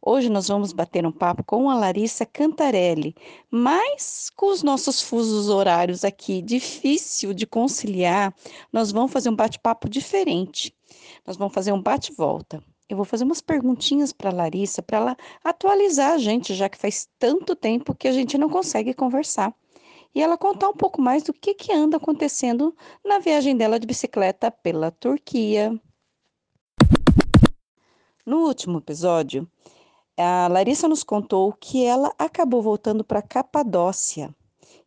Hoje nós vamos bater um papo com a Larissa Cantarelli, mas com os nossos fusos horários aqui, difícil de conciliar, nós vamos fazer um bate-papo diferente. Nós vamos fazer um bate-volta. Eu vou fazer umas perguntinhas para a Larissa, para ela atualizar a gente, já que faz tanto tempo que a gente não consegue conversar. E ela contar um pouco mais do que, que anda acontecendo na viagem dela de bicicleta pela Turquia. No último episódio, a Larissa nos contou que ela acabou voltando para Capadócia.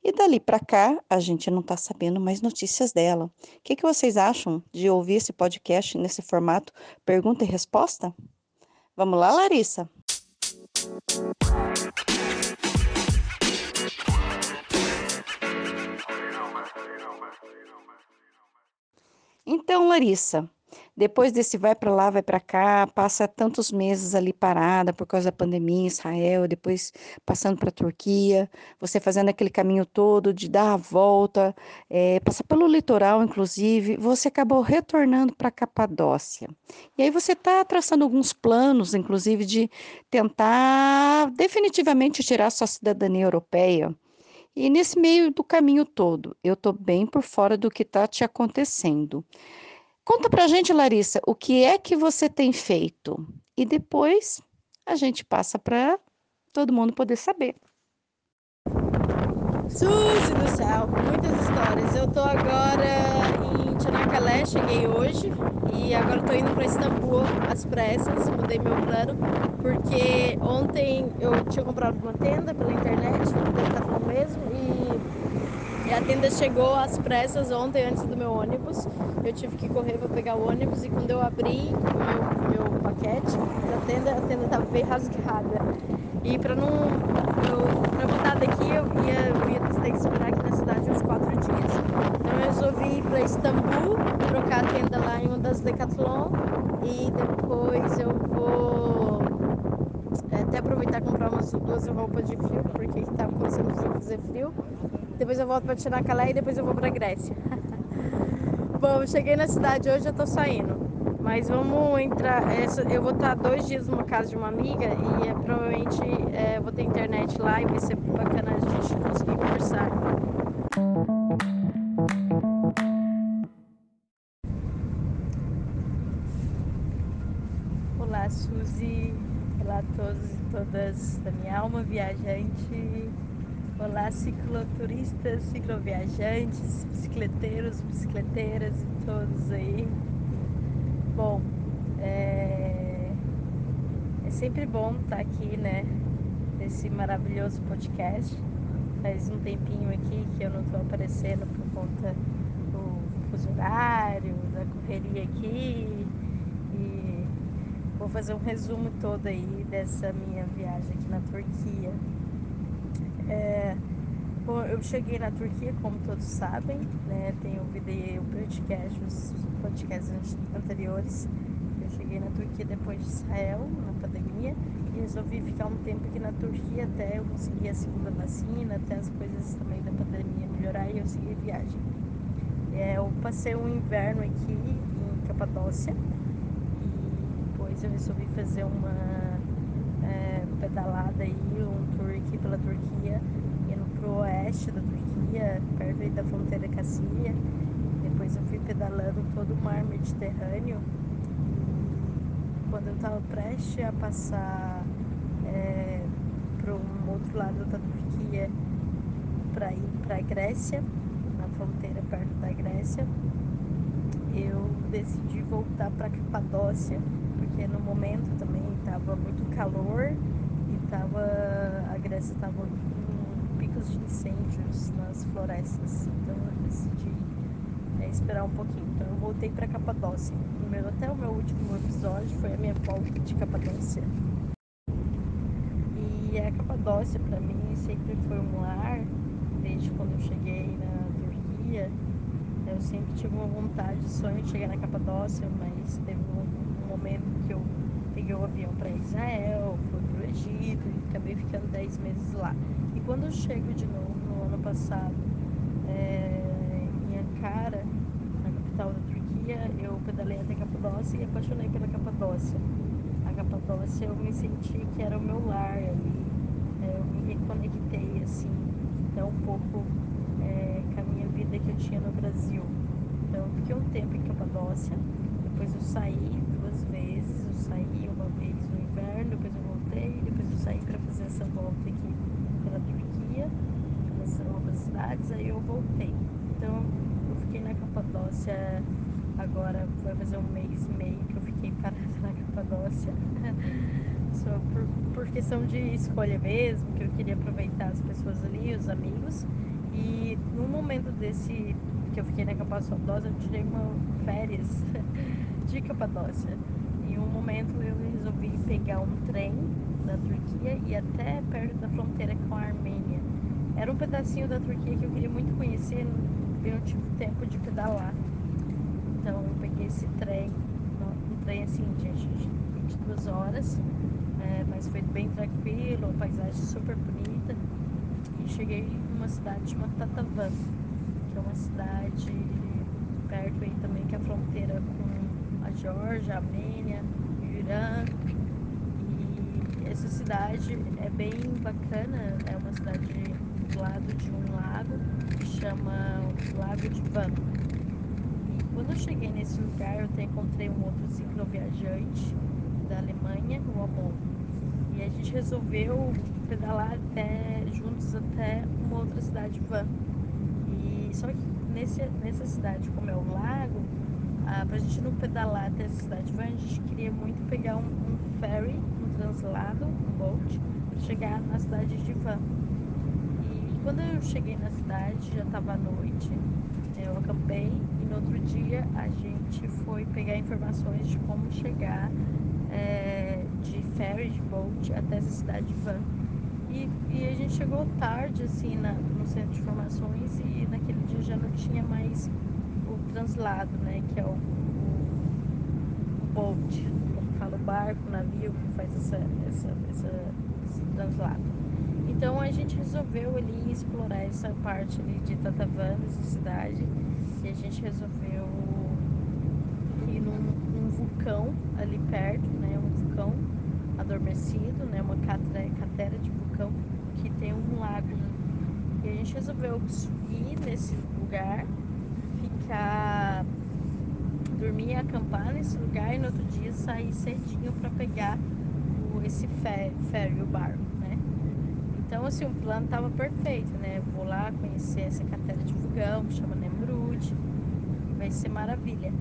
E dali para cá, a gente não está sabendo mais notícias dela. O que, que vocês acham de ouvir esse podcast nesse formato pergunta e resposta? Vamos lá, Larissa? Então, Larissa, depois desse vai para lá, vai para cá, passa tantos meses ali parada por causa da pandemia em Israel, depois passando para a Turquia, você fazendo aquele caminho todo de dar a volta, é, passar pelo litoral, inclusive, você acabou retornando para a Capadócia. E aí você está traçando alguns planos, inclusive, de tentar definitivamente tirar sua cidadania europeia. E nesse meio do caminho todo, eu estou bem por fora do que está te acontecendo. Conta pra gente, Larissa, o que é que você tem feito? E depois a gente passa para todo mundo poder saber. Suzy do céu, muitas histórias. Eu tô agora em Tchanakale, cheguei hoje e agora tô indo para Istambul às pressas, mudei meu plano, porque ontem eu tinha comprado uma tenda pela internet, no Decathlon mesmo, e e a tenda chegou às pressas ontem, antes do meu ônibus. Eu tive que correr para pegar o ônibus e quando eu abri o meu, meu paquete da tenda, a tenda estava bem rasgada. E para não. Para voltar daqui, eu ia, eu ia ter que esperar aqui na cidade uns quatro dias. Então eu resolvi ir para Istambul, trocar a tenda lá em uma das Decathlon e depois eu vou até aproveitar e comprar umas duas roupas de frio, porque está começando a fazer frio depois eu volto para Tchanakala e depois eu vou para Grécia. Bom, cheguei na cidade hoje, eu tô saindo. Mas vamos entrar. Eu vou estar dois dias numa casa de uma amiga e é, provavelmente é, vou ter internet lá e vai ser bacana a gente conseguir conversar. Todas da minha alma viajante. Olá, cicloturistas, cicloviajantes, bicicleteiros, bicicleteiras e todos aí. Bom, é, é sempre bom estar aqui, né? Nesse maravilhoso podcast. Faz um tempinho aqui que eu não estou aparecendo por conta do fuso horário, da correria aqui. Vou fazer um resumo todo aí dessa minha viagem aqui na Turquia. É, bom, eu cheguei na Turquia, como todos sabem, né? Tenho ouvido o podcast, os podcasts anteriores. Eu cheguei na Turquia depois de Israel, na pandemia, e resolvi ficar um tempo aqui na Turquia até eu conseguir a segunda vacina, até as coisas também da pandemia melhorar e eu seguir viagem. É, eu passei um inverno aqui em Capadócia eu resolvi fazer uma é, pedalada aí, um tour aqui pela Turquia, indo pro oeste da Turquia, perto da fronteira com a Síria. Depois eu fui pedalando todo o mar Mediterrâneo. Quando eu estava prestes a passar é, para um outro lado da Turquia, para ir para a Grécia, na fronteira perto da Grécia, eu decidi voltar para Capadócia, porque no momento também estava muito calor e tava, a Grécia estava com alertas de incêndios nas florestas. Então eu decidi é, esperar um pouquinho. Então eu voltei para Capadócia. Meu, até o meu último episódio foi a minha volta de Capadócia. E a Capadócia para mim sempre foi um lar, desde quando eu cheguei na Turquia. Eu sempre tive uma vontade, sonho de chegar na Capadócia, mas teve momento que eu peguei o avião para Israel, fui para o Egito e acabei ficando 10 meses lá. E quando eu chego de novo no ano passado é, em Ankara, na capital da Turquia, eu pedalei até Capadócia e apaixonei pela Capadócia. A Capadócia eu me senti que era o meu lar ali, é, eu me reconectei assim, até um pouco é, com a minha vida que eu tinha no Brasil. Então eu fiquei um tempo em Capadócia, depois eu saí duas vezes, eu saí uma vez no inverno, depois eu voltei, depois eu saí para fazer essa volta aqui pela Turquia, pelas outras cidades, aí eu voltei. Então eu fiquei na Capadócia agora vai fazer um mês e meio que eu fiquei parada na Capadócia. Só por, por questão de escolha mesmo, que eu queria aproveitar as pessoas ali, os amigos. E no momento desse que eu fiquei na Capadócia, eu tirei uma férias de Capadócia. Em um momento eu resolvi pegar um trem da Turquia e até perto da fronteira com a Armênia. Era um pedacinho da Turquia que eu queria muito conhecer e não tive tempo de pedalar. Então eu peguei esse trem, um trem assim, gente, de 22 horas, é, mas foi bem tranquilo, a paisagem super bonita. E cheguei numa cidade chamada Tatavan, que é uma cidade perto aí também que é a fronteira com a Armênia, Irã. E essa cidade é bem bacana, é uma cidade do lado de um lago que chama Lago de Van. E quando eu cheguei nesse lugar, eu até encontrei um outro cicloviajante da Alemanha, o Amon. E a gente resolveu pedalar até juntos até uma outra cidade van. E só que nesse, nessa cidade, como é o lago, ah, pra gente não pedalar até essa cidade van, a gente queria muito pegar um, um ferry, um translado, um boat, para chegar na cidade de Van. E quando eu cheguei na cidade, já estava à noite, eu acampei e no outro dia a gente foi pegar informações de como chegar é, de ferry, de boat, até essa cidade de Van. E, e, a gente chegou tarde, assim, na, no centro de informações e naquele dia já não tinha mais translado, né? Que é o, o, boat, como fala, o barco, o navio que faz essa, essa, essa, esse translado. Então a gente resolveu ali explorar essa parte ali de Tatavan, essa cidade, e a gente resolveu ir num, num vulcão ali perto, né? Um vulcão adormecido, né? Uma cratera de vulcão que tem um lago. E a gente resolveu subir nesse lugar, ficar, dormir e acampar nesse lugar e no outro dia sair cedinho para pegar o, esse ferry, o barco, né? Então, assim, o plano tava perfeito, né? Vou lá conhecer essa cratera de vulcão, que chama Nemrut, vai ser maravilha.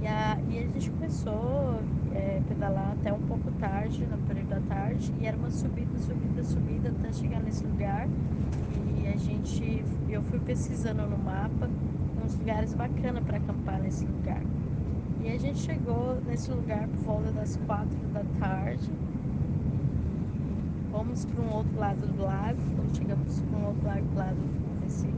E a, e a gente começou é, pedalar até um pouco tarde, no período da tarde, e era uma subida, subida, subida até chegar nesse lugar. E a gente, eu fui pesquisando no mapa uns lugares bacanas para acampar nesse lugar. E a gente chegou nesse lugar por volta das quatro da tarde. Fomos para um outro lado do lago. Quando chegamos para um outro lado, lado desse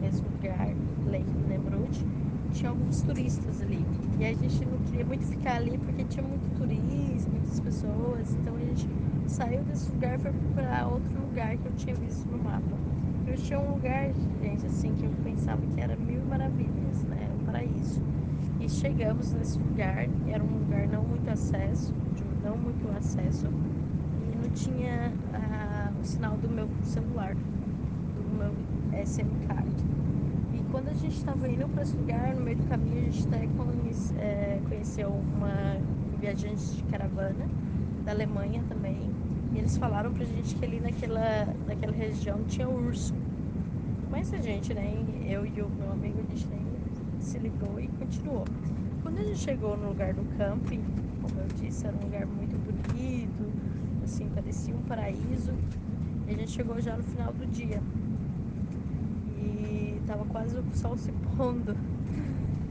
mesmo lugar, Lake Nemrut, tinha alguns turistas ali. E a gente não queria muito ficar ali porque tinha muito turista, muitas pessoas. Então a gente saiu desse lugar e foi procurar outro lugar que eu tinha visto no mapa. Eu tinha um lugar, gente, assim, que eu pensava que era maravilhas, né? Um paraíso. E chegamos nesse lugar, era um lugar não muito acesso, não muito acesso, e não tinha ah, o sinal do meu celular, do meu SM card. E quando a gente estava indo para esse lugar, no meio do caminho, a gente até é, conheceu uma viajante de caravana da Alemanha também. E eles falaram pra gente que ali naquela, naquela região tinha urso. Mas a gente, né, eu e o meu amigo, a gente nem se ligou e continuou. Quando a gente chegou no lugar do camping, como eu disse, era um lugar muito bonito, assim, parecia um paraíso. E a gente chegou já no final do dia. e tava quase o sol se pondo.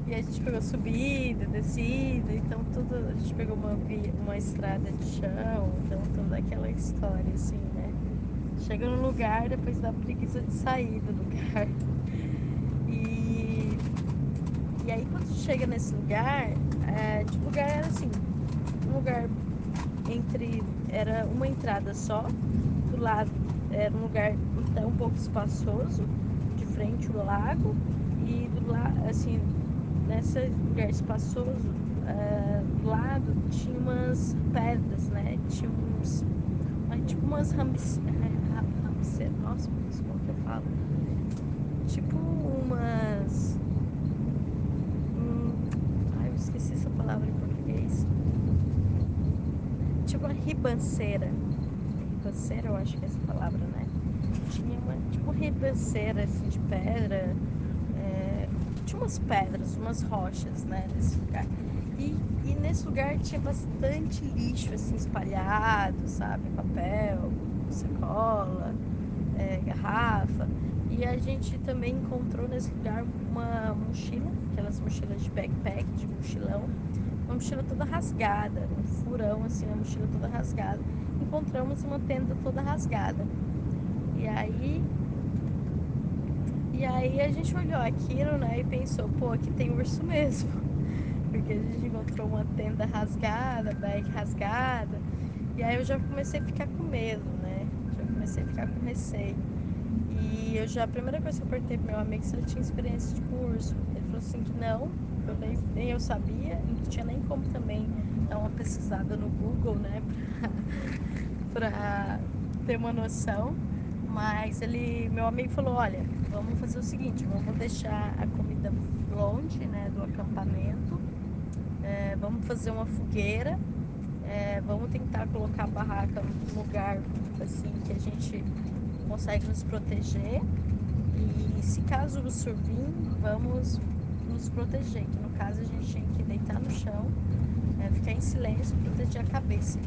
E a gente pegou subida, descida, então tudo. A gente pegou uma, uma estrada de chão, então toda aquela história, assim? Chega no lugar, depois dá preguiça de sair do lugar. E, e aí quando chega nesse lugar, é, tipo, lugar era assim, um lugar entre. Era uma entrada só, do lado era um lugar até um pouco espaçoso, de frente o lago, e do lado, assim, nesse lugar espaçoso, uh, do lado tinha umas pedras, né? Tinha uns. Tipo umas ramice... É, nossa, como que eu falo? Tipo umas. Hum... Ai, eu esqueci essa palavra em português. Tipo uma ribanceira. Ribanceira, eu acho que é essa palavra, né? Tinha uma tipo ribanceira assim de pedra tinha umas pedras, umas rochas, né, nesse lugar. E, e nesse lugar tinha bastante lixo, assim, espalhado, sabe? Papel, sacola, é, garrafa. E a gente também encontrou nesse lugar uma mochila, aquelas mochilas de backpack, de mochilão. Uma mochila toda rasgada, um furão, assim, a mochila toda rasgada. Encontramos uma tenda toda rasgada. E aí e aí a gente olhou aquilo, né, e pensou, pô, aqui tem urso mesmo. Porque a gente encontrou uma tenda rasgada, bag rasgada. E aí eu já comecei a ficar com medo, a ficar com receio. E eu já, a primeira coisa que eu perguntei pro meu amigo se ele tinha experiência com urso. Ele falou assim que não, eu nem, nem eu sabia, não tinha nem como também dar uma pesquisada no Google, né? Pra, pra ter uma noção. Mas ele, meu amigo falou, olha, vamos fazer o seguinte, vamos deixar a comida longe, né, do acampamento, é, vamos fazer uma fogueira, é, vamos tentar colocar a barraca num lugar assim que a gente consegue nos proteger e se caso vir, vamos nos proteger, que no caso a gente tinha que deitar no chão, é, ficar em silêncio proteger a cabeça.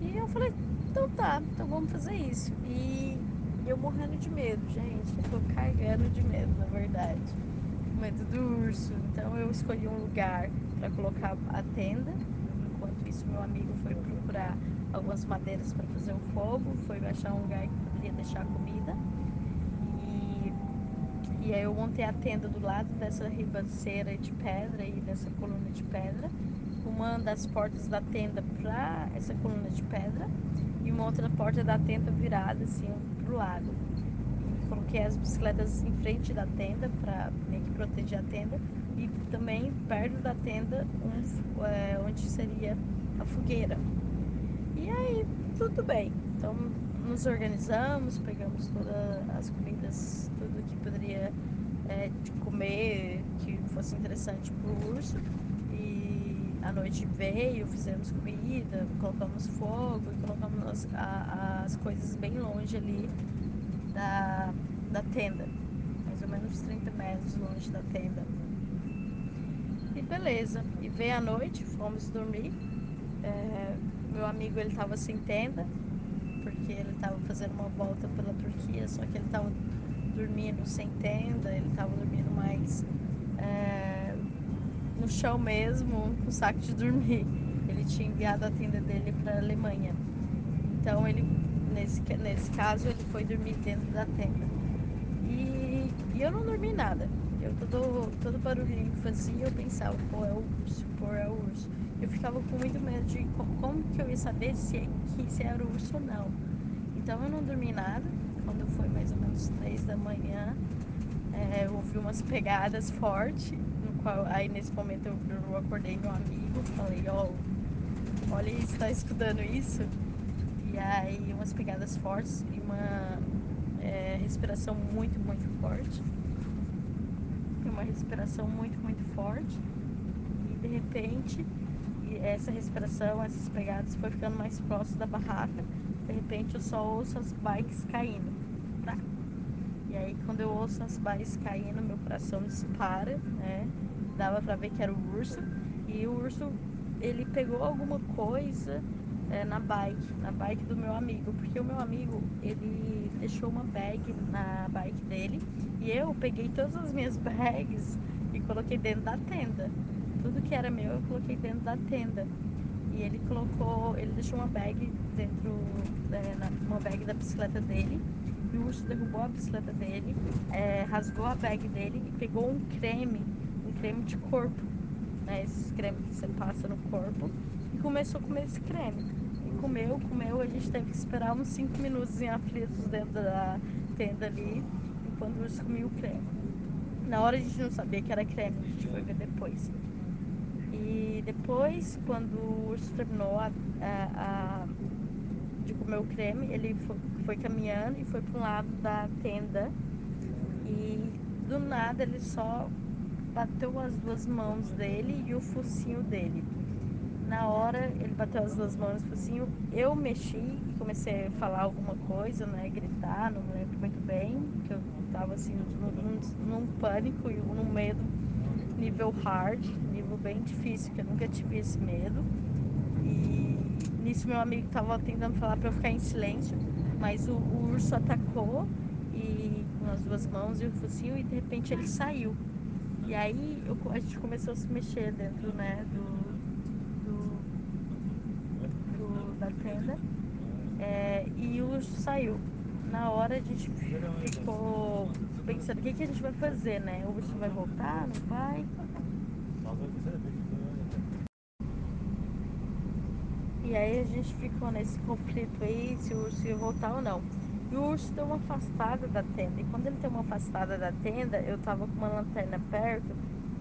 E eu falei, então tá, então vamos fazer isso. E eu morrendo de medo, gente. Eu tô cagando de medo, na verdade. Com medo do urso. Então eu escolhi um lugar para colocar a tenda. Enquanto isso, meu amigo foi procurar algumas madeiras para fazer o fogo. Foi achar um lugar que poderia deixar comida. E, e aí eu montei a tenda do lado dessa ribanceira de pedra e dessa coluna de pedra. Uma das portas da tenda para essa coluna de pedra e uma outra porta da tenda virada assim pro lado. E coloquei as bicicletas em frente da tenda para meio que proteger a tenda e também perto da tenda um, é, onde seria a fogueira. E aí tudo bem. Então nos organizamos, pegamos todas as comidas, tudo que poderia é, comer que fosse interessante para o urso a noite veio, fizemos comida, colocamos fogo e colocamos as, a, as coisas bem longe ali da, da tenda, mais ou menos 30 metros longe da tenda. E beleza, e veio a noite, fomos dormir. É, meu amigo ele estava sem tenda, porque ele estava fazendo uma volta pela Turquia, só que ele estava dormindo sem tenda, ele estava dormindo mais. É, no chão mesmo, com saco de dormir. Ele tinha enviado a tenda dele para a Alemanha. Então ele, nesse, nesse caso, ele foi dormir dentro da tenda. E, e eu não dormi nada. Eu todo, todo barulhinho que fazia, eu pensava, pô, é o urso, pô, é o urso. Eu ficava com muito medo de como, que eu ia saber se, é, se era urso ou não. Então eu não dormi nada. Quando foi mais ou menos três da manhã, é, eu ouvi umas pegadas fortes qual, aí nesse momento eu, eu acordei meu amigo, falei, ó, oh, olha isso, tá escutando isso? E aí umas pegadas fortes e uma é, respiração muito, muito forte. Uma respiração muito, muito forte. E de repente, essa respiração, essas pegadas foi ficando mais próximo da barraca. De repente eu só ouço as bikes caindo. E aí quando eu ouço as bikes caindo, meu coração dispara, né? dava para ver que era o urso. E o urso, ele pegou alguma coisa é, na bike, na bike do meu amigo, porque o meu amigo ele deixou uma bag na bike dele e eu peguei todas as minhas bags e coloquei dentro da tenda. Tudo que era meu eu coloquei dentro da tenda. E ele colocou, ele deixou uma bag dentro, é, na, uma bag da bicicleta dele. E o urso derrubou a bicicleta dele, é, rasgou a bag dele e pegou um creme, um creme de corpo, né? Esses cremes que você passa no corpo. E começou a comer esse creme. E comeu, comeu, a gente teve que esperar uns 5 minutos em aflitos dentro da tenda ali, enquanto o urso comia o creme. Na hora a gente não sabia que era creme, a gente foi ver depois. Depois, quando o urso terminou a, a, a, de comer o creme, ele foi, foi caminhando e foi para um lado da tenda. E do nada ele só bateu as duas mãos dele e o focinho dele. Na hora ele bateu as duas mãos no focinho, eu mexi e comecei a falar alguma coisa, né? Gritar, não me lembro muito bem, que eu tava assim num, num, num pânico e num medo nível hard, bem difícil, que eu nunca tive esse medo. E nisso meu amigo estava tentando falar para eu ficar em silêncio, mas o, o, urso atacou e com as duas mãos e o focinho e de repente ele saiu. E aí eu, a gente começou a se mexer dentro, né, do, do, do da tenda é, e o urso saiu. Na hora a gente ficou pensando o que, que a gente vai fazer, né? O urso vai voltar, não vai? E aí a gente ficou nesse conflito aí, se o urso ia voltar ou não. E o urso deu uma afastada da tenda. E quando ele deu uma afastada da tenda, eu tava com uma lanterna perto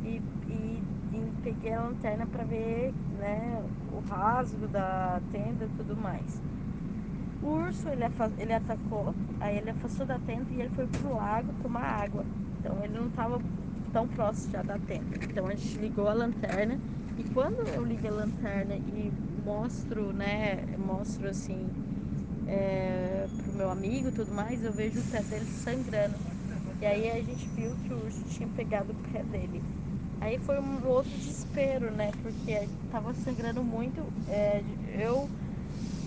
e, e, e peguei a lanterna para ver né, o rasgo da tenda e tudo mais. O urso ele, ele atacou, aí ele afastou da tenda e ele foi pro lago tomar água. Então ele não estava tão próximo já da tenda. Então a gente ligou a lanterna e quando eu ligo a lanterna e mostro, né, mostro assim é, pro meu amigo e tudo mais, eu vejo o pé dele sangrando. E aí a gente viu que o urso tinha pegado o pé dele. Aí foi um outro desespero, né? Porque tava sangrando muito. É, eu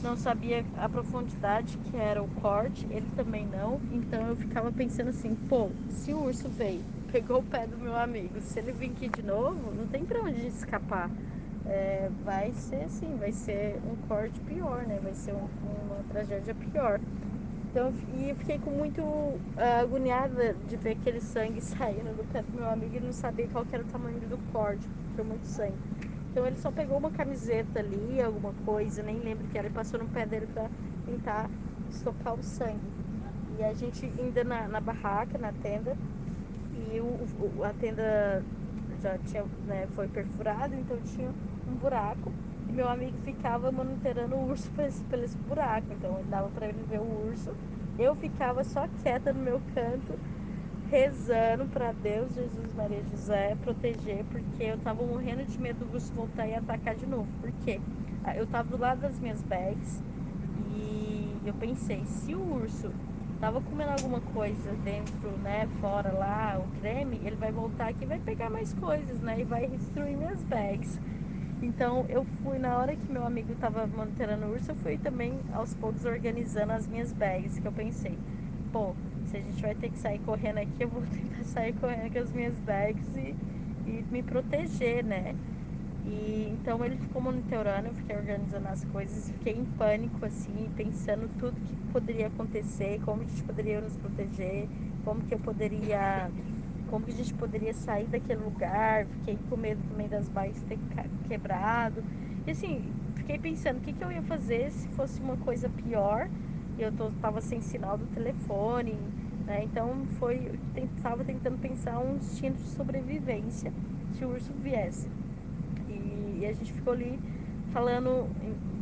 não sabia a profundidade que era o corte, ele também não. Então eu ficava pensando assim, pô, se o urso veio, pegou o pé do meu amigo, se ele vir aqui de novo, não tem pra onde escapar. É, vai ser assim, vai ser um corte pior, né? Vai ser um, uma tragédia pior. Então, e eu fiquei com muito uh, agoniada de ver aquele sangue saindo do pé do meu amigo e não sabia qual era o tamanho do corte, porque muito sangue. Então ele só pegou uma camiseta ali, alguma coisa, nem lembro que era, e passou no pé dele pra tentar estocar o sangue. E a gente ainda na, na barraca, na tenda, e o, o, a tenda já tinha, né, foi perfurada, então tinha um buraco. E meu amigo ficava monitorando o urso por esse, por esse buraco. Então ele dava para ele ver o urso. Eu ficava só quieta no meu canto, rezando para Deus, Jesus, Maria José proteger, porque eu tava morrendo de medo do urso voltar e atacar de novo. Por quê? Ah, eu tava do lado das minhas bags e eu pensei, se o urso tava comendo alguma coisa dentro, né, fora lá, o creme, ele vai voltar aqui e vai pegar mais coisas, né, e vai destruir minhas bags. Então eu fui, na hora que meu amigo tava monitorando o urso, eu fui também aos poucos organizando as minhas bags, que eu pensei, pô, se a gente vai ter que sair correndo aqui, eu vou tentar sair correndo com as minhas bags e, e me proteger, né? E então ele ficou monitorando, eu fiquei organizando as coisas, fiquei em pânico assim, pensando tudo que poderia acontecer, como a gente poderia nos proteger, como que eu poderia, como que a gente poderia sair daquele lugar, fiquei com medo também das bases ter quebrado. E assim, fiquei pensando o que, que eu ia fazer se fosse uma coisa pior eu tô, tava sem sinal do telefone, né? Então foi, estava tentando pensar um instinto de sobrevivência se o urso viesse. E, e a gente ficou ali falando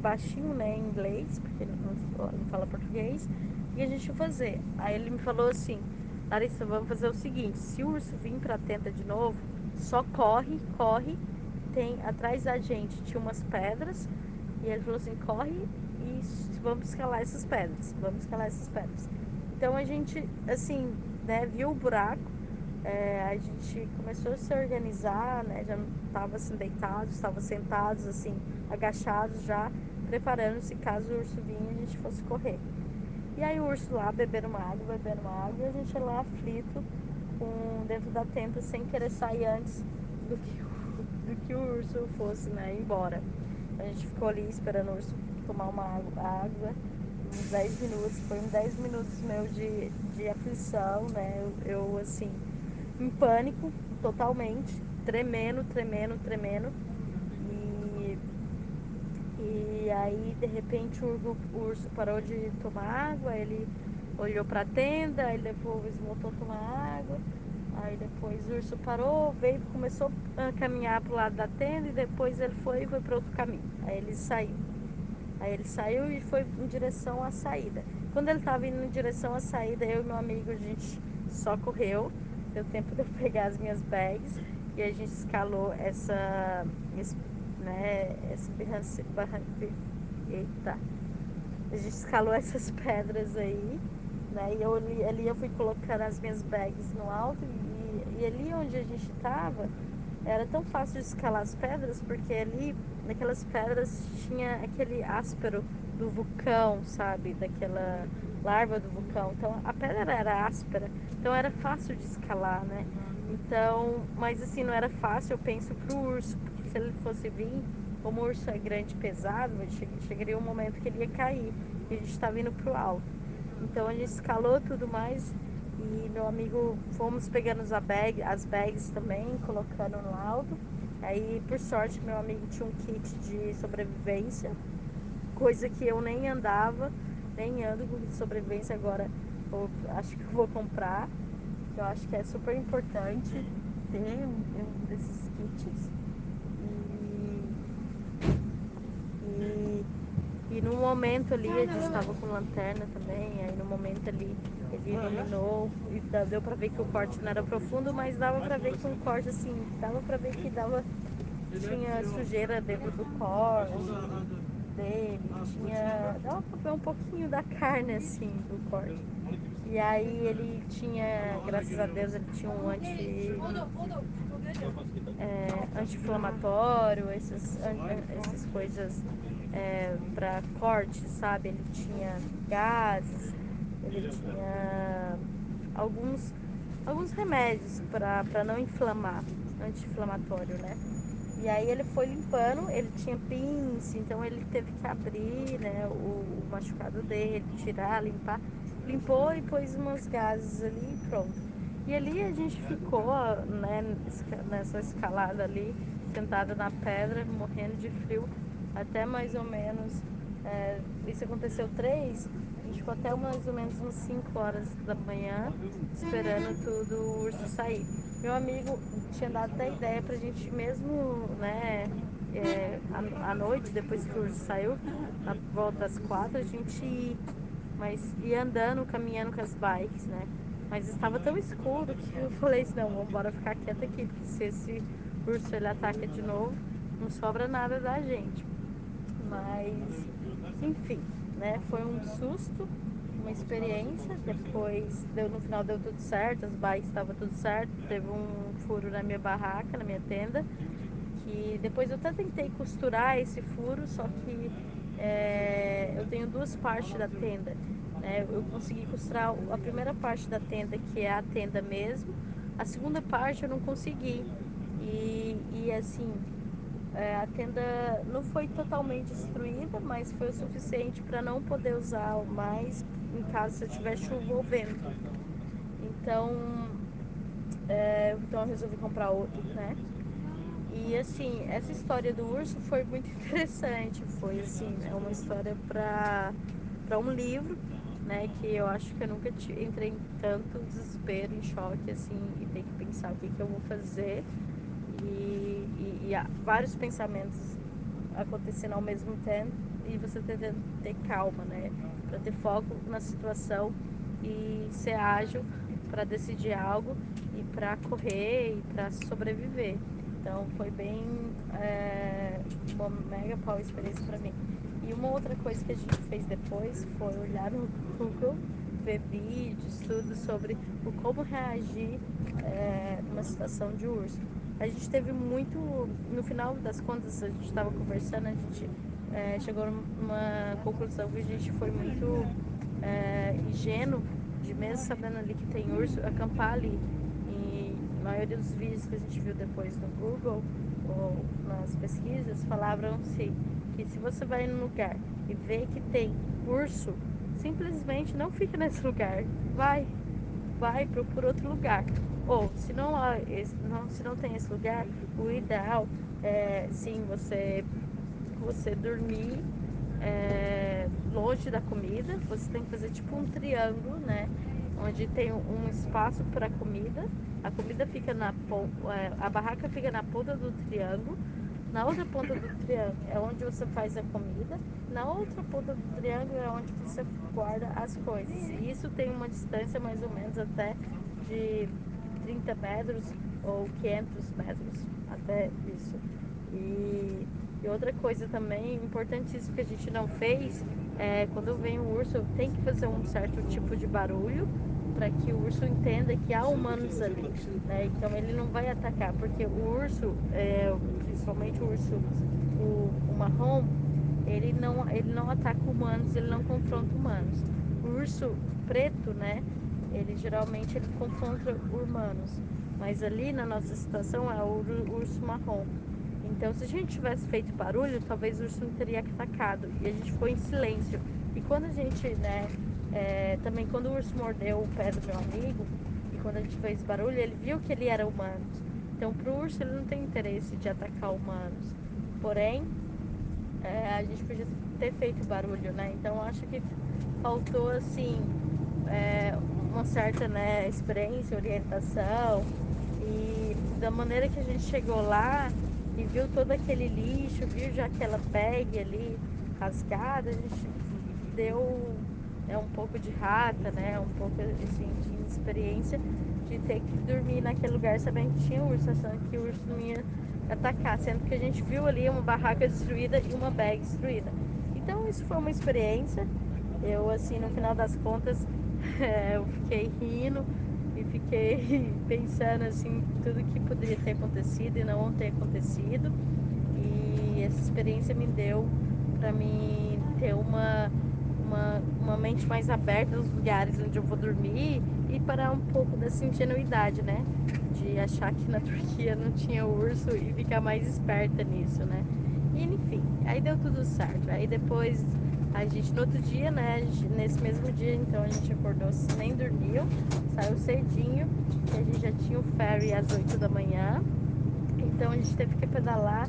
baixinho, né, em inglês, porque não, fala português, o que a gente fazer? Aí ele me falou assim, Larissa, vamos fazer o seguinte, se o urso vir pra tenta de novo, só corre, corre, tem atrás da gente tinha umas pedras, e ele falou assim, corre e vamos escalar essas pedras, vamos escalar essas pedras. Então a gente, assim, né, viu o buraco, é, a gente começou a se organizar, né, já estava assim deitados, estava sentados assim, agachados já, preparando-se caso o urso vinha e a gente fosse correr. E aí o urso lá bebendo uma água, bebendo uma água, e a gente lá aflito, com, dentro da tenda, sem querer sair antes do que, do que o urso fosse né, embora. A gente ficou ali esperando o urso tomar uma água, uns 10 minutos, foi uns 10 minutos meu de, de aflição, né? Eu, eu assim, em pânico totalmente, tremendo, tremendo, tremendo. E, e aí de repente o, o urso parou de tomar água, ele olhou para a tenda, ele depois voltou a tomar água. Aí depois o urso parou, veio, começou a caminhar pro lado da tenda e depois ele foi e foi para outro caminho. Aí ele saiu. Aí ele saiu e foi em direção à saída. Quando ele estava indo em direção à saída, eu e meu amigo, a gente só correu. Deu tempo de eu pegar as minhas bags e a gente escalou essa. Esse, né, esse barranco. Eita! A gente escalou essas pedras aí, né? E eu, ali eu fui colocando as minhas bags no alto e, e ali onde a gente estava era tão fácil de escalar as pedras porque ali naquelas pedras tinha aquele áspero do vulcão, sabe? Daquela larva do vulcão. Então a pedra era áspera, então era fácil de escalar, né? Então, mas assim, não era fácil, eu penso, pro urso, porque se ele fosse vir, como o urso é grande e pesado, chegaria um momento que ele ia cair e a gente tá indo pro alto. Então a gente escalou tudo mais e meu amigo, fomos pegando as, bag, as bags também, colocando no alto. Aí, por sorte, meu amigo tinha um kit de sobrevivência, coisa que eu nem andava, nem ando com sobrevivência agora. Eu acho que eu vou comprar, eu acho que é super importante ter um, um desses kits. E, e, e no momento ali, a gente estava com lanterna também, aí no momento ali ele iluminou e deu pra ver que o corte não era profundo, mas dava pra ver que um corte assim, dava pra ver que dava tinha sujeira dentro do corte dele, tinha. dava pra ver um pouquinho da carne assim do corte. E aí ele tinha, graças a Deus, ele tinha um anti. É, anti-inflamatório, essas, essas coisas é, para corte, sabe? Ele tinha gases, ele tinha alguns, alguns remédios para não inflamar, anti-inflamatório, né? E aí ele foi limpando, ele tinha pince, então ele teve que abrir né, o, o machucado dele, tirar, limpar. Limpou e pôs umas gases ali e pronto. E ali a gente ficou né, nessa escalada ali, sentada na pedra, morrendo de frio, até mais ou menos. É, isso aconteceu três, a gente ficou até mais ou menos umas 5 horas da manhã, esperando tudo o urso sair. Meu amigo tinha dado até ideia pra gente mesmo, né, é, à, noite, depois que o urso saiu, na volta das quatro, a gente mas ia andando, caminhando com as bikes, né? Mas estava tão escuro que eu falei assim, não, vamos embora ficar quieta aqui, porque se esse urso ele ataca de novo, não sobra nada da gente. Mas, enfim, né? Foi um susto, uma experiência. Depois, deu, no final deu tudo certo, as bikes estavam tudo certo. Teve um furo na minha barraca, na minha tenda. Que depois eu até tentei costurar esse furo, só que é, eu tenho duas partes da tenda. Né? Eu consegui costurar a primeira parte da tenda, que é a tenda mesmo. A segunda parte eu não consegui. E, e assim, é, a tenda não foi totalmente destruída, mas foi o suficiente para não poder usar mais em caso se tiver chuva ou vento. Então, é, então eu resolvi comprar outro, né? E assim, essa história do urso foi muito interessante. Foi assim, é uma história para para um livro, né? Que eu acho que eu nunca entrei em tanto desespero, em choque, assim, e ter que pensar o que, que eu vou fazer e, e, e há vários pensamentos acontecendo ao mesmo tempo e você tentando ter calma, né? Para ter foco na situação e ser ágil para decidir algo e para correr e para sobreviver. Então foi bem é, uma mega pau experiência para mim. E uma outra coisa que a gente fez depois foi olhar no Google, ver vídeos, tudo sobre o como reagir é, numa situação de urso a gente teve muito. No final das contas, a gente estava conversando, a gente é, chegou numa conclusão que a gente foi muito é, ingênuo de mesmo sabendo ali que tem urso, acampar ali. Maioria dos vídeos que a gente viu depois no Google ou nas pesquisas falavam-se que se você vai num lugar e vê que tem urso, simplesmente não fica nesse lugar. Vai, vai, procura outro lugar. Ou se não, se não tem esse lugar, o ideal é sim você, você dormir é, longe da comida. Você tem que fazer tipo um triângulo, né? Onde tem um espaço para comida. A comida fica na é, a barraca fica na ponta do triângulo. Na outra ponta do triângulo é onde você faz a comida. Na outra ponta do triângulo é onde você guarda as coisas. E isso tem uma distância mais ou menos até de 30 metros ou 500 metros até isso. E, e outra coisa também importantíssima que a gente não fez é quando vem um urso tem que fazer um certo tipo de barulho para que o urso entenda que há humanos ali. Né? Então ele não vai atacar, porque o urso, é, principalmente o urso, o, o marrom, ele não, ele não ataca humanos, ele não confronta humanos. O urso preto, né? Ele geralmente ele confronta humanos. Mas ali na nossa situação é o urso marrom. Então se a gente tivesse feito barulho, talvez o urso não teria atacado. E a gente ficou em silêncio. E quando a gente, né, é, também quando o urso mordeu o pé do meu amigo, e quando a gente fez barulho, ele viu que ele era humano. Então pro urso ele não tem interesse de atacar humanos. Porém, é, a gente podia ter feito barulho, né? Então acho que faltou assim é, uma certa né, experiência, orientação e da maneira que a gente chegou lá e viu todo aquele lixo, viu já aquela bag ali rasgada, a gente deu é um pouco de rata, né? Um pouco assim, de inexperiência de ter que dormir naquele lugar sabendo que tinha urso, achando que o urso não ia atacar, sendo que a gente viu ali uma barraca destruída e uma bag destruída. Então isso foi uma experiência. Eu assim no final das contas é, eu fiquei rindo e fiquei pensando assim tudo que poderia ter acontecido e não ter acontecido. E essa experiência me deu para mim ter uma uma, uma mente mais aberta nos lugares onde eu vou dormir e parar um pouco dessa ingenuidade, né? De achar que na Turquia não tinha urso e ficar mais esperta nisso, né? E, enfim, aí deu tudo certo. Aí depois a gente, no outro dia, né? Nesse mesmo dia, então a gente acordou, nem dormiu, saiu cedinho, e a gente já tinha o ferry às 8 da manhã. Então a gente teve que pedalar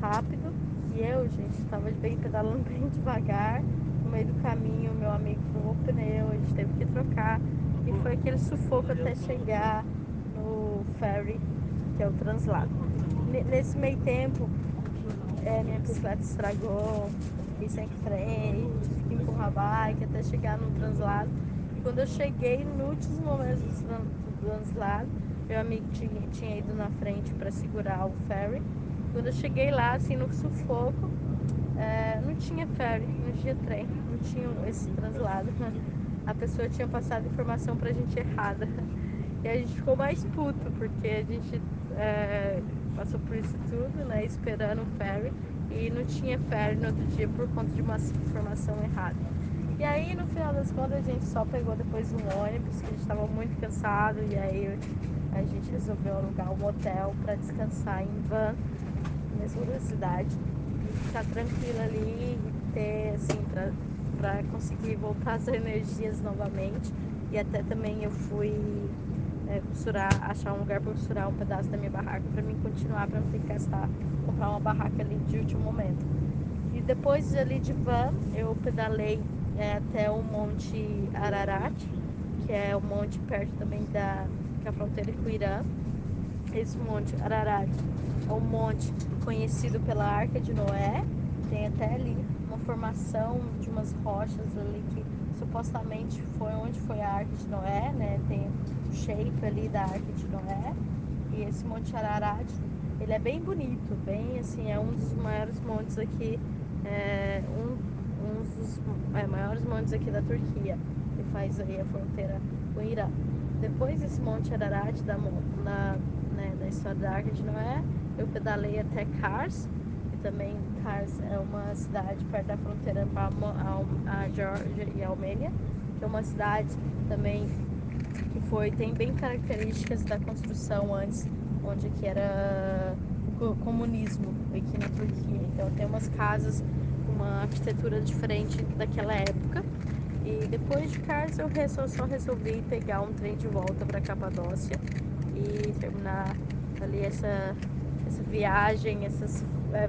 rápido. E eu, gente, estava bem pedalando bem devagar meio do caminho, meu amigo furou o pneu, a gente teve que trocar. E foi aquele sufoco até chegar no ferry, que é o translado. Nesse meio tempo, é, minha bicicleta estragou, fiquei sem freio, tive que empurrar a bike até chegar no translado. E quando eu cheguei, no último momento do translado, meu amigo tinha, tinha ido na frente para segurar o ferry. Quando eu cheguei lá, assim, no sufoco, é, não tinha ferry, não tinha trem, tinha esse translado. A pessoa tinha passado informação pra gente errada. E a gente ficou mais puto, porque a gente é, passou por isso tudo, né? Esperando o ferry. E não tinha ferry no outro dia por conta de uma informação errada. E aí, no final das contas, a gente só pegou depois um ônibus, que a gente estava muito cansado. E aí, a gente resolveu alugar um hotel para descansar em van, nessa outra cidade ficar tranquila ali e ter, assim, pra, pra conseguir voltar as energias novamente. E até também eu fui é, costurar, achar um lugar para costurar um pedaço da minha barraca para mim continuar, para não ter que gastar, comprar uma barraca ali de último momento. E depois ali de van, eu pedalei é, até o Monte Ararat, que é o monte perto também da, da fronteira com o Irã. Esse monte Ararat é um monte conhecido pela Arca de Noé. Tem até ali formação de umas rochas ali que supostamente foi onde foi a Arca de Noé, né? Tem o shape ali da Arca de Noé. E esse Monte Ararat, ele é bem bonito, bem assim, é um dos maiores montes aqui, é, um, um dos é, maiores montes aqui da Turquia, que faz aí a fronteira com o Irã. Depois desse Monte Ararat, da, na, né, da história da Arca de Noé, eu pedalei até Kars, que também, Kars é uma cidade perto da fronteira a, Georgia e a Armênia, que é uma cidade também que foi tem bem características da construção antes, onde que era comunismo aqui na Turquia. Então tem umas casas com uma arquitetura diferente daquela época. E depois de Kars eu só resolvi pegar um trem de volta para Capadócia e terminar ali essa, essa viagem, essas é,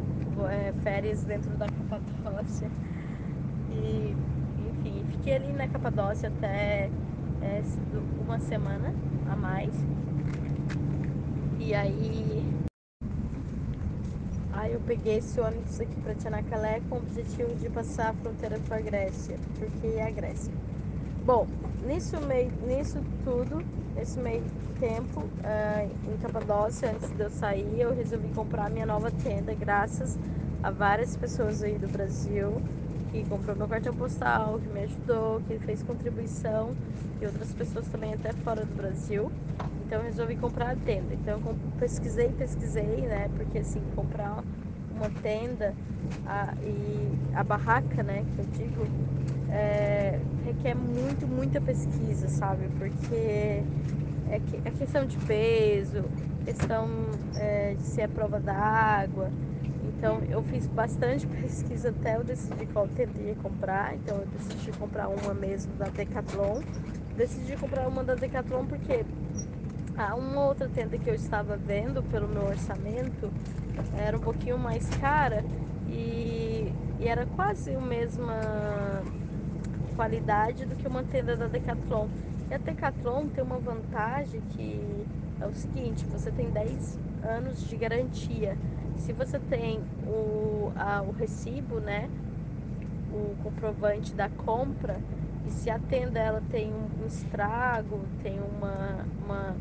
é, férias dentro da Capadócia. E, enfim, fiquei ali na Capadócia até é, uma semana a mais. E aí, aí eu peguei esse ônibus aqui para Tchanakale com o objetivo de passar a fronteira para a Grécia, Turquia e a Grécia. Bom, nisso, meio, nisso tudo, nesse meio tempo, uh, em Capadócia, antes de eu sair, eu resolvi comprar minha nova tenda, graças a várias pessoas aí do Brasil que comprou meu cartão postal, que me ajudou, que fez contribuição e outras pessoas também até fora do Brasil. Então eu resolvi comprar a tenda. Então eu pesquisei, pesquisei, né? Porque assim, comprar uma tenda a, e a barraca, né, que eu digo, é, requer muito, muita pesquisa, sabe? Porque é, que, é questão de peso, questão é, de ser a prova d'água. Então eu fiz bastante pesquisa até eu decidir qual tenda ia comprar. Então eu decidi comprar uma mesmo da Decathlon. Decidi comprar uma da Decathlon porque a uma outra tenda que eu estava vendo pelo meu orçamento era um pouquinho mais cara e, e era quase a mesma qualidade do que uma tenda da Decathlon. E a Decathlon tem uma vantagem que é o seguinte, você tem 10 anos de garantia. Se você tem o, a, o recibo, né, o comprovante da compra, e se a tenda ela tem um, um estrago, tem uma, uma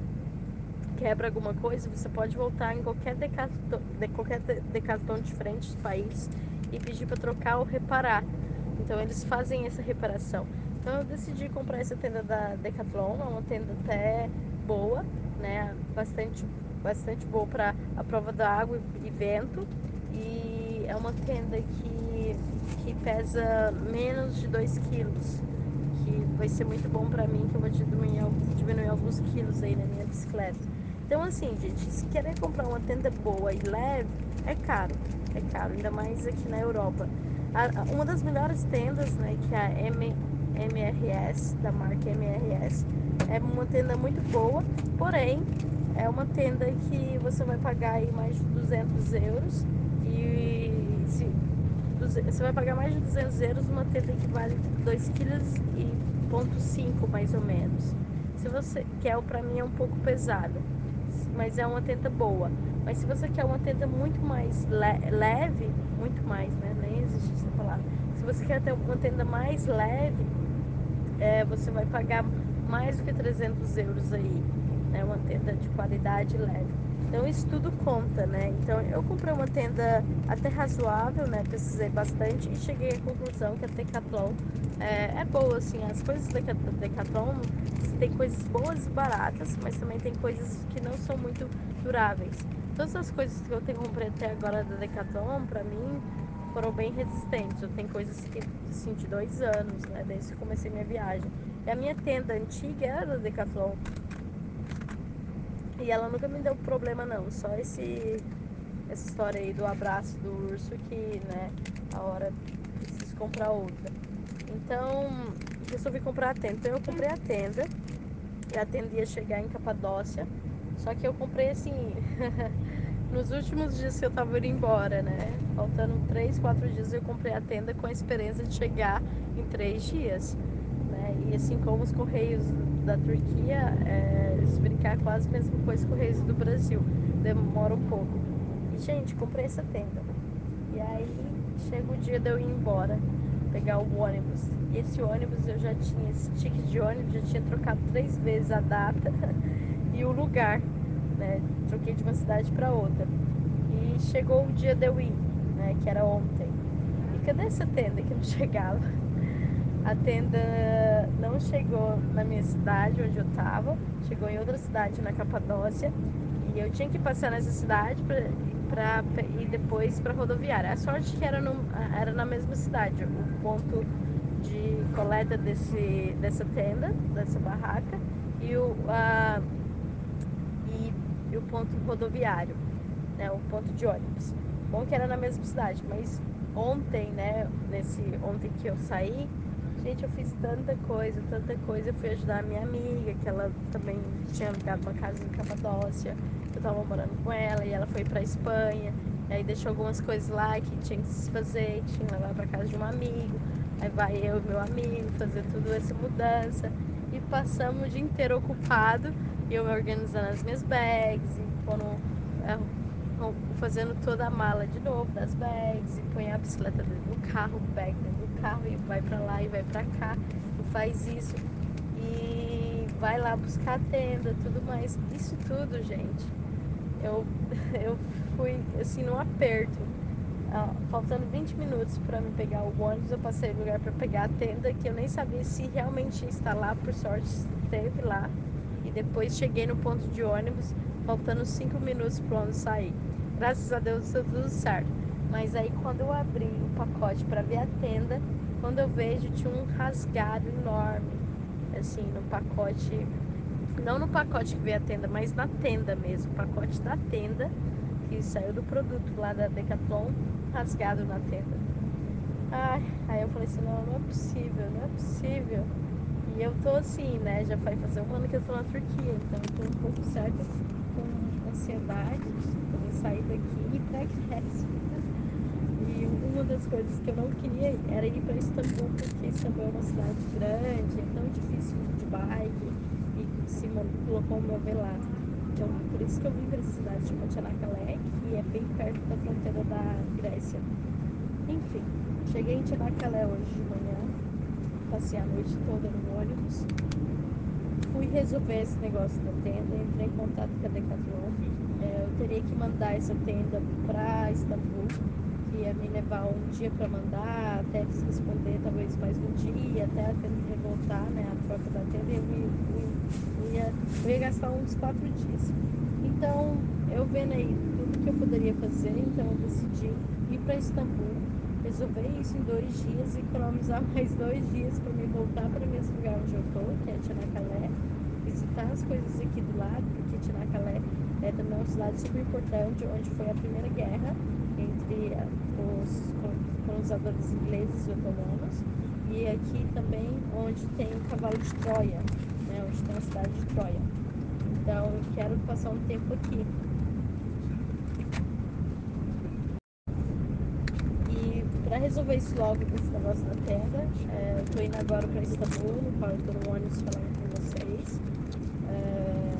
quebra alguma coisa, você pode voltar em qualquer decathlon, de qualquer decathlon diferente do país e pedir para trocar ou reparar. Então eles fazem essa reparação. Então eu decidi comprar essa tenda da Decathlon, é uma tenda até boa, né? Bastante, bastante boa para a prova da água e vento. E é uma tenda que, que pesa menos de 2 quilos, que vai ser muito bom para mim, que eu vou diminuir, diminuir alguns quilos aí na minha bicicleta. Então assim, gente, se querer comprar uma tenda boa e leve, é caro, é caro, ainda mais aqui na Europa. Uma das melhores tendas, né, que é a M MRS, da marca MRS. É uma tenda muito boa, porém é uma tenda que você vai pagar aí mais de 200 euros e se, você vai pagar mais de 200 euros numa tenda que vale 2,5 kg mais ou menos. Se você quer, para mim é um pouco pesada, mas é uma tenda boa. Mas se você quer uma tenda muito mais le leve, muito mais, né? Nem existe essa palavra. Se você quer ter uma tenda mais leve, é, você vai pagar mais do que 300 euros aí, né? Uma tenda de qualidade leve. Então isso tudo conta, né? Então eu comprei uma tenda até razoável, né? Precisei bastante e cheguei à conclusão que a Decathlon é, é boa, assim. As coisas da Decathlon tem coisas boas e baratas, mas também tem coisas que não são muito duráveis. Todas as coisas que eu tenho comprei até agora da Decathlon, pra mim, foram bem resistentes. Eu tenho coisas que, assim, de dois anos, né? Desde que comecei minha viagem. E a minha tenda antiga era da Decathlon. E ela nunca me deu problema, não. Só esse, essa história aí do abraço do urso que, né? A hora preciso comprar outra. Então, resolvi comprar a tenda. Então, eu comprei a tenda. E a tenda ia chegar em Capadócia. Só que eu comprei assim. nos últimos dias que eu tava indo embora, né? Faltando três, quatro dias eu comprei a tenda com a esperança de chegar em três dias. Né? E assim como os Correios da Turquia, é, se brincar quase a mesma coisa que os Correios do Brasil. Demora um pouco. E, gente, comprei essa tenda. E aí chega o dia de eu ir embora, pegar o ônibus. E esse ônibus eu já tinha, esse ticket de ônibus, já tinha trocado três vezes a data e o lugar né? Troquei de uma cidade para outra. E chegou o dia de eu ir, né? Que era ontem. E cadê essa tenda que não chegava? A tenda não chegou na minha cidade onde eu estava, chegou em outra cidade na Capadócia. E eu tinha que passar nessa cidade pra, e depois para rodoviária. A sorte que era, no, era na mesma cidade, o ponto de coleta desse, dessa tenda, dessa barraca, e o, a, e, o ponto rodoviário, né, o ponto de ônibus. Bom que era na mesma cidade, mas ontem, né, nesse ontem que eu saí, gente, eu fiz tanta coisa, tanta coisa. Eu fui ajudar a minha amiga, que ela também tinha ficado uma casa em Capadócia. Eu tava morando com ela e ela foi pra Espanha. E aí deixou algumas coisas lá que tinha que se fazer, que tinha que levar pra casa de um amigo. Aí vai eu e meu amigo fazer tudo essa mudança. E passamos o dia inteiro ocupado. Eu organizando as minhas bags e pondo, é, fazendo toda a mala de novo das bags. E põe a bicicleta dentro do carro, bag dentro do carro. E vai pra lá e vai pra cá. E faz isso. E vai lá buscar a tenda, tudo mais. Isso tudo, gente. Eu, eu fui assim num aperto ah, faltando 20 minutos para me pegar o ônibus, eu passei o lugar para pegar a tenda que eu nem sabia se realmente ia estar lá, por sorte esteve lá. Depois cheguei no ponto de ônibus, faltando 5 minutos para o ônibus sair. Graças a Deus deu tudo certo. Mas aí quando eu abri o pacote para ver a tenda, quando eu vejo tinha um rasgado enorme, assim, no pacote, não no pacote que veio a tenda, mas na tenda mesmo, o pacote da tenda que saiu do produto lá da Decathlon rasgado na tenda. Ai, aí eu falei assim, não, não é possível, não é possível. E eu tô assim, né? Já vai fazer um ano que eu tô na Turquia, então eu tô um pouco certa com ansiedade de sair daqui e ir pra Grécia. E uma das coisas que eu não queria era ir para Istambul, porque Istambul é uma cidade grande, é tão difícil de bike e se locomover lá. Então, por isso que eu vim para essa cidade de Çanakkale, que é bem perto da fronteira da Grécia. Enfim, cheguei em Çanakkale hoje de manhã, passei a noite toda no ônibus, fui resolver esse negócio da tenda, entrei em contato com a Decathlon. É, eu teria que mandar essa tenda para Istambul, que ia me levar um dia para mandar, até eles responder talvez mais um dia, até a tenda voltar, né, a troca da tenda, eu me ia, eu ia gastar uns quatro dias. Então, eu vendo aí tudo que eu poderia fazer, então eu decidi ir para Istambul, resolver isso em dois dias e economizar mais dois dias para me voltar para o mesmo lugar onde eu estou, que é Tinakalé, visitar as coisas aqui do lado, porque Tinakalé é também uma cidade super importante, onde foi a primeira guerra entre os colonizadores ingleses e otomanos, e aqui também onde tem o cavalo de Troia, né, onde tem a cidade de Troia. Então eu quero passar um tempo aqui. E para resolver isso logo desse negócio da tenda, é, eu tô indo agora para Istambul, no qual eu tô no ônibus falando com vocês. É,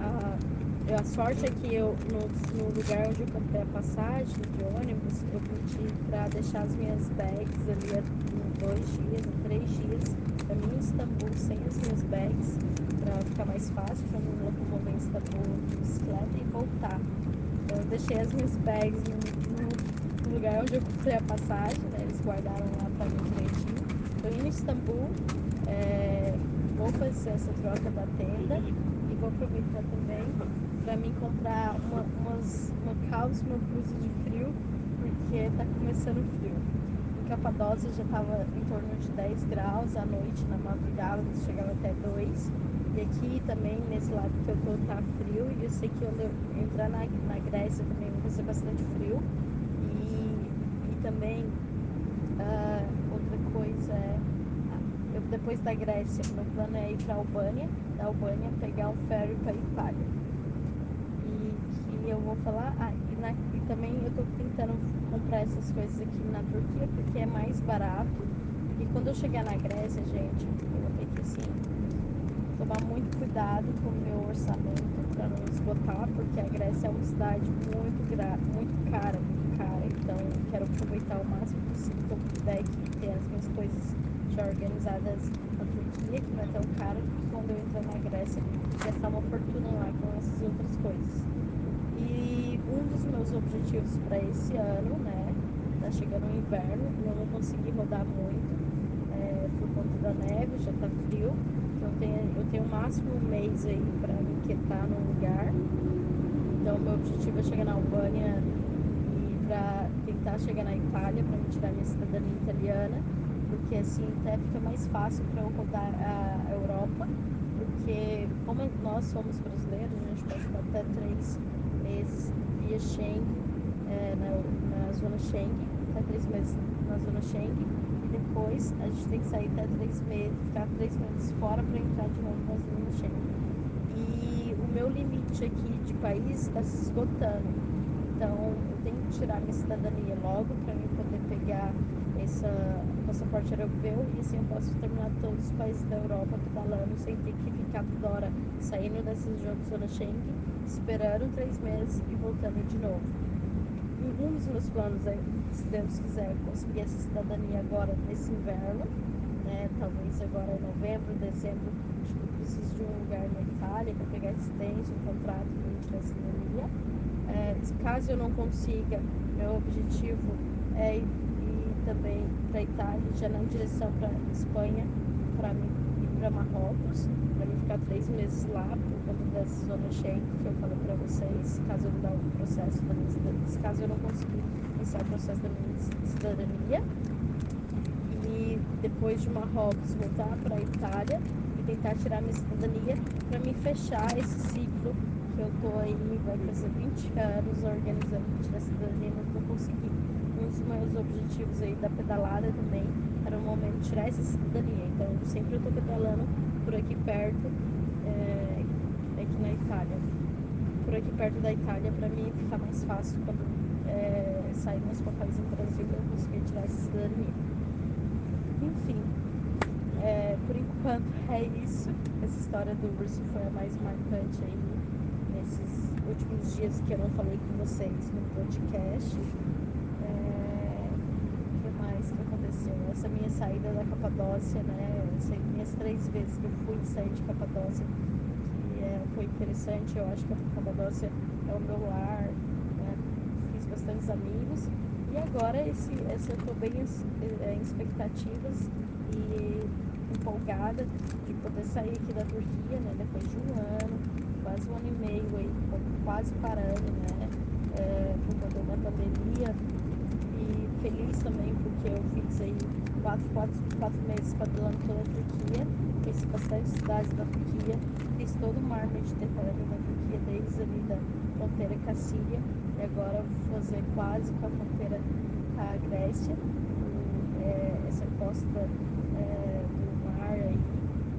a, a, sorte é que eu, no, no, lugar onde eu comprei a passagem de ônibus, eu pedi para deixar as minhas bags ali em dois dias, em três dias, para mim em Istambul sem as minhas bags para ficar mais fácil para me locomover em Istambul de bicicleta e voltar. Então eu deixei as minhas bags no lugar onde eu comprei a passagem, né? eles guardaram lá para mim direitinho. Estou indo em Istambul, é, vou fazer essa troca da tenda e vou aproveitar também para mim comprar uma, umas, uma calça, uma blusa de frio, porque está começando frio. Em Capadócia já estava em torno de 10 graus à noite, na madrugada chegava até 2 e aqui também, nesse lado que eu tô, tá frio. E eu sei que quando eu entrar na, na Grécia também vai ser bastante frio. Também, uh, outra coisa é, eu, depois da Grécia, meu plano é ir pra Albânia. Da Albânia pegar um ferry pra Itália. E que eu vou falar, ah, e, na, e também eu tô tentando comprar essas coisas aqui na Turquia porque é mais barato. E quando eu chegar na Grécia, gente, eu vou ter que assim tomar muito cuidado com o meu orçamento para não esgotar, porque a Grécia é uma cidade muito, gra muito cara. Quero aproveitar o máximo possível que eu puder e ter as minhas coisas já organizadas na Turquia, que não é tão caro, quando eu entrar na Grécia gastar uma fortuna lá com essas outras coisas. E um dos meus objetivos para esse ano, né? Tá chegando o inverno, não vou conseguir rodar muito é, por conta da neve, já tá frio então eu tenho, eu tenho máximo um mês aí para me quietar num lugar. Então, meu objetivo é chegar na Albânia e para tentar chegar na Itália para me tirar minha cidadania italiana, porque assim até fica mais fácil para eu rodar a Europa, porque como nós somos brasileiros, a gente pode ficar até três meses via Schengen, é, na, na zona Schengen, até três meses na zona Schengen, e depois a gente tem que sair até três meses, ficar três meses fora para entrar de novo na zona Schengen. E o meu limite aqui de país está se esgotando. Então tirar minha cidadania logo para mim poder pegar esse passaporte europeu e assim eu posso terminar todos os países da Europa pedalando sem ter que ficar toda hora saindo dessas zonas Schengen, esperando três meses e voltando de novo. Um dos meus planos é, se Deus quiser, conseguir essa cidadania agora nesse inverno, né? Talvez agora em novembro, dezembro, eu preciso de um lugar na Itália para pegar assistência, um contrato para tirar a cidadania. É, caso eu não consiga, meu objetivo é ir, ir também para Itália, já na direção para Espanha, para ir para Marrocos, para mim ficar três meses lá por conta dessa zona Schengen que eu falei para vocês, caso eu não dar o processo da minha cidadania, caso eu não conseguir iniciar o processo da minha cidadania. E depois de Marrocos voltar para a Itália e tentar tirar minha cidadania para me fechar esse ciclo que eu tô aí, vai fazer 20 anos organizando para tirar a cidadania, não tô conseguindo. Um dos meus objetivos aí da pedalada também era o momento de tirar essa cidadania. Então sempre eu tô pedalando por aqui perto, é, aqui na Itália. Por aqui perto da Itália, para mim ficar mais fácil quando é, sair meus papéis no Brasil eu conseguir tirar essa cidadania. Enfim, é, por enquanto é isso. Essa história do urso foi a mais marcante aí últimos dias que eu não falei com vocês no podcast. É, o que mais que aconteceu? Essa minha saída da Capadócia, né? Essas minhas três vezes que eu fui sair de Capadócia, que é, foi interessante. Eu acho que a Capadócia é o meu lar, né? fiz bastantes amigos. E agora esse, esse eu estou bem é, em expectativas e empolgada de poder sair aqui da Turquia, né? Depois de um ano, quase um ano e meio aí, quase parando, né? É, por conta da pandemia. E feliz também porque eu fiz aí quatro, quatro, quatro meses pedalando pela Turquia, conheci bastante cidades da Turquia, fiz todo o mar Mediterrâneo da Turquia, desde ali da fronteira com a Síria, e agora vou fazer quase com a fronteira com a Grécia, é, essa costa é, do mar aí.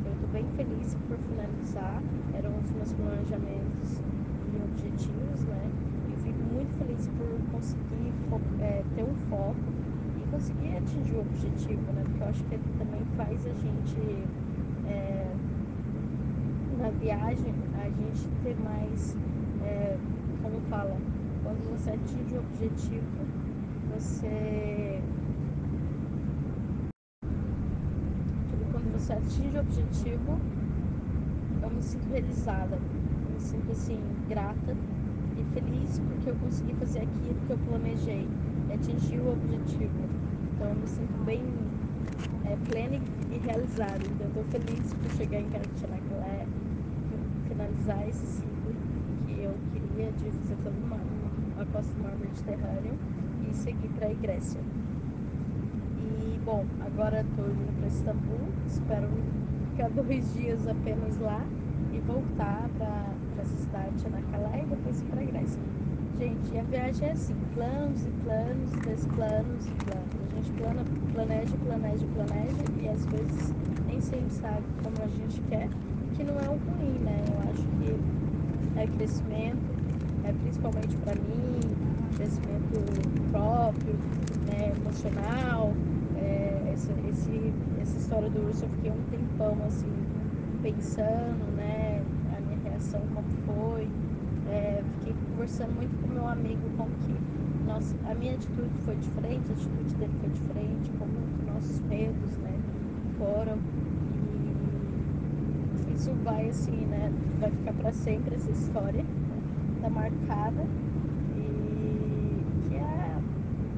Eu estou bem feliz por finalizar, eram os meus planejamentos e objetivos, né? Eu fico muito feliz por conseguir é, ter um foco e conseguir atingir o objetivo, né? Porque eu acho que também faz a gente, é, na viagem, a gente ter mais, é, como fala, quando você atinge o objetivo, você quando você atinge o objetivo eu me sinto realizada eu me sinto assim grata e feliz porque eu consegui fazer aquilo que eu planejei e atingir o objetivo então eu me sinto bem é, plena e realizada então eu estou feliz por chegar em Caratinacalé finalizar esse ciclo que eu queria de fazer todo uma, a costa do mar Mediterrâneo e seguir para a Grécia. Bom, agora estou indo para Istambul, espero ficar dois dias apenas lá e voltar para essa cidade Çanakkale e depois para a Grécia. Gente, a viagem é assim, planos e planos, e planos e planos. A gente plana, planeja, planeja, planeja e às vezes nem sempre sabe como a gente quer, que não é um ruim, né? Eu acho que é crescimento, é principalmente para mim, crescimento próprio, né, emocional. É, essa, esse, essa história do urso eu fiquei um tempão assim, pensando, né, a minha reação como foi. É, fiquei conversando muito com meu amigo como que nossa, a minha atitude foi diferente, a atitude dele foi diferente, como nossos medos, né, foram. E isso vai assim, né, vai ficar para sempre essa história, tá marcada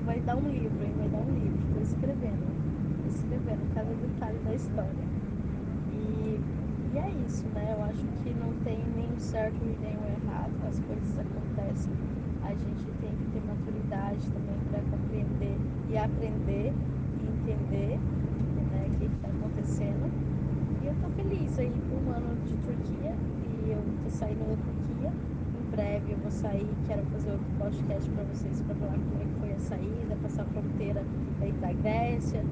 vai dar um livro, hein? Vai dar um livro. Estou escrevendo. Estou escrevendo cada detalhe da história. E, e é isso, né? Eu acho que não tem nenhum certo e nenhum errado, as coisas acontecem. A gente tem que ter maturidade também para compreender e aprender e entender né, o que está acontecendo. E eu tô feliz aí por um ano de Turquia e eu tô saindo da Turquia. Em breve eu vou sair, quero fazer outro podcast para vocês para falar como é que foi a saída, passar a fronteira aí da Grécia,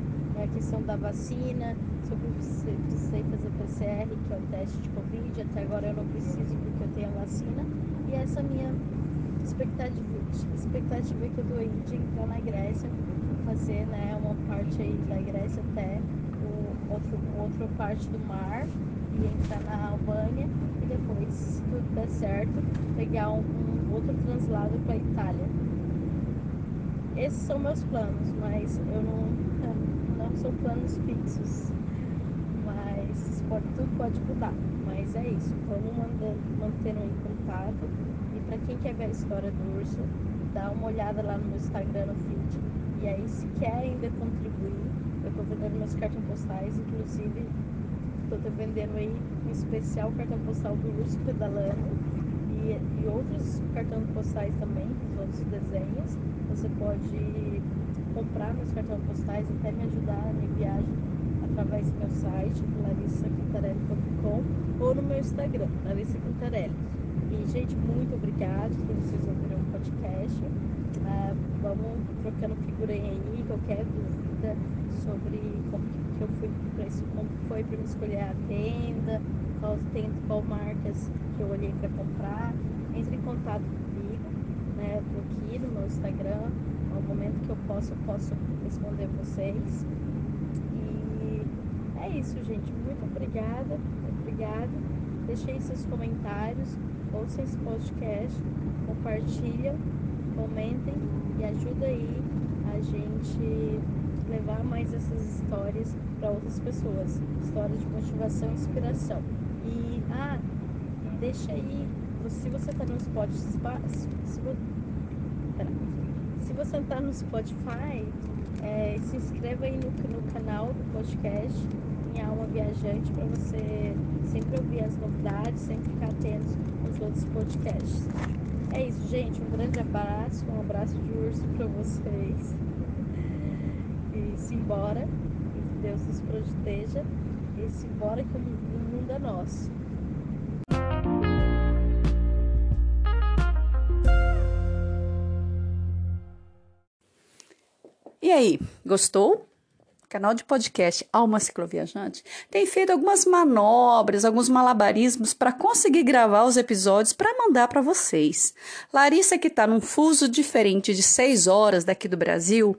a questão da vacina, sobre se precisei fazer PCR, que é o teste de Covid. Até agora eu não preciso porque eu tenho a vacina. E essa minha expectativa, expectativa que eu tô indo de entrar na Grécia, fazer né, uma parte aí da Grécia até o outro, outra parte do mar e entrar na Albânia e depois, se tudo der certo, pegar um, um outro translado para Itália. Esses são meus planos, mas eu não são planos fixos. Mas pode, tudo pode mudar. Mas é isso, vamos mandando, mantendo em contato. E para quem quer ver a história do urso, dá uma olhada lá no meu Instagram, no feed. E aí, se quer ainda contribuir, eu estou vendendo meus cartões postais, inclusive estou vendendo aí um especial cartão postal do urso pedalando e, e outros cartões postais também, os outros desenhos. Você pode comprar meus cartões postais, até me ajudar na minha viagem através do meu site, larissacantarelli.com ou no meu Instagram, Larissa Cantarelli. E, gente, muito obrigada por vocês ouvirem o podcast. Uh, vamos trocando figurinha aí, qualquer dúvida sobre como que eu fui para isso, como foi para me escolher a tenda, qual tenda, qual marcas que eu olhei para comprar. Entre em contato comigo, né? Tô aqui no meu Instagram. Momento que eu posso, eu posso responder vocês. E é isso, gente. Muito obrigada. Obrigada. Deixei seus comentários, ouçam esse podcast, compartilham, comentem e ajuda aí a gente levar mais essas histórias para outras pessoas. Histórias de motivação e inspiração. E, ah, deixa aí, se você está no Spotify, se, se você está no Spotify, é, se inscreva aí no, no canal do podcast Minha Alma Viajante para você sempre ouvir as novidades, sempre ficar atento aos outros podcasts. É isso, gente. Um grande abraço, um abraço de urso para vocês. E simbora, que Deus nos proteja. E simbora que o mundo é nosso. Aí, gostou? canal de podcast Alma Cicloviajante tem feito algumas manobras, alguns malabarismos para conseguir gravar os episódios para mandar para vocês. Larissa, que está num fuso diferente de 6 horas daqui do Brasil,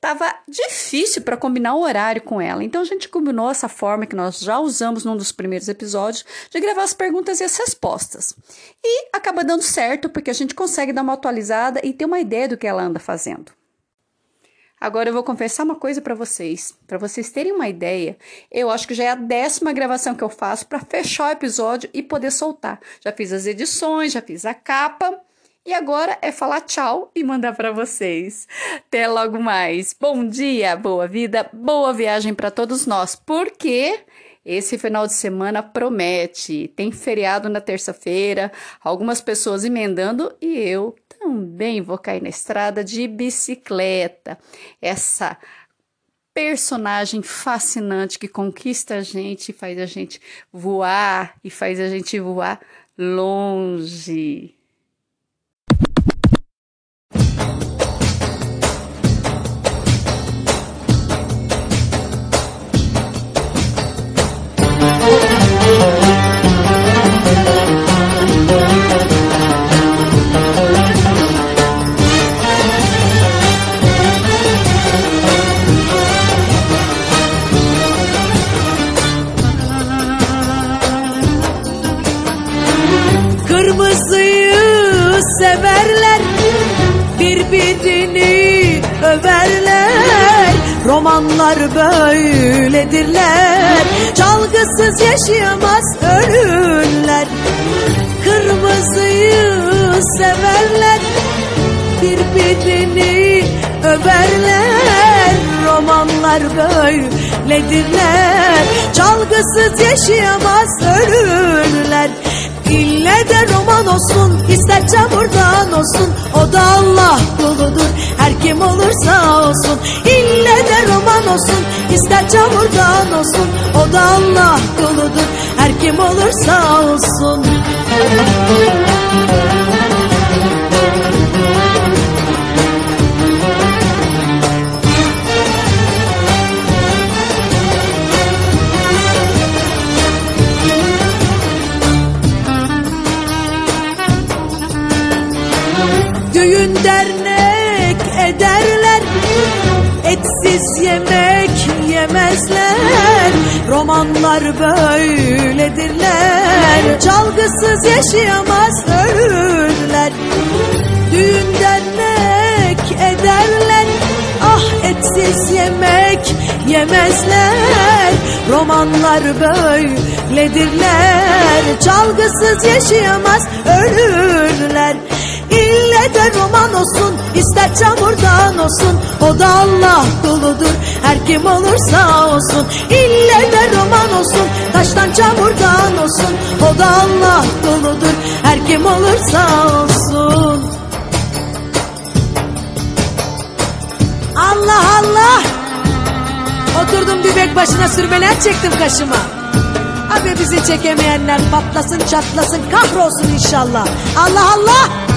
tava difícil para combinar o horário com ela. Então a gente combinou essa forma que nós já usamos num dos primeiros episódios de gravar as perguntas e as respostas. E acaba dando certo porque a gente consegue dar uma atualizada e ter uma ideia do que ela anda fazendo. Agora eu vou confessar uma coisa para vocês, para vocês terem uma ideia. Eu acho que já é a décima gravação que eu faço para fechar o episódio e poder soltar. Já fiz as edições, já fiz a capa e agora é falar tchau e mandar para vocês. Até logo mais. Bom dia, boa vida, boa viagem para todos nós. Porque esse final de semana promete. Tem feriado na terça-feira, algumas pessoas emendando e eu também vou cair na estrada de bicicleta. Essa personagem fascinante que conquista a gente, faz a gente voar e faz a gente voar longe. Romanlar böyledirler. Çalgısız yaşayamaz ölürler. Kırmızıyı severler. Birbirini överler. Romanlar böyle böyledirler. Çalgısız yaşayamaz ölürler. İlle de roman olsun ister çamurdan olsun O da Allah kuludur her kim olursa olsun. İlle de roman olsun. İster çamurdan olsun. O da Allah kuludur her kim olursa olsun Düğün dernek ederler. Etsiz yemek yemezler. Romanlar böyledirler. Çalgısız yaşayamaz ölürler. Düğün dernek ederler. Ah etsiz yemek yemezler. Romanlar böyledirler. Çalgısız yaşayamaz ölürler İlle de roman olsun ister çamurdan olsun. O da Allah kuludur her kim olursa olsun. İlle de roman olsun taştan çamurdan olsun. O da Allah kuludur her kim olursa olsun. Allah Allah! Oturdum dübek başına sürmeler çektim kaşıma. Abi bizi çekemeyenler patlasın çatlasın kahrolsun inşallah. Allah Allah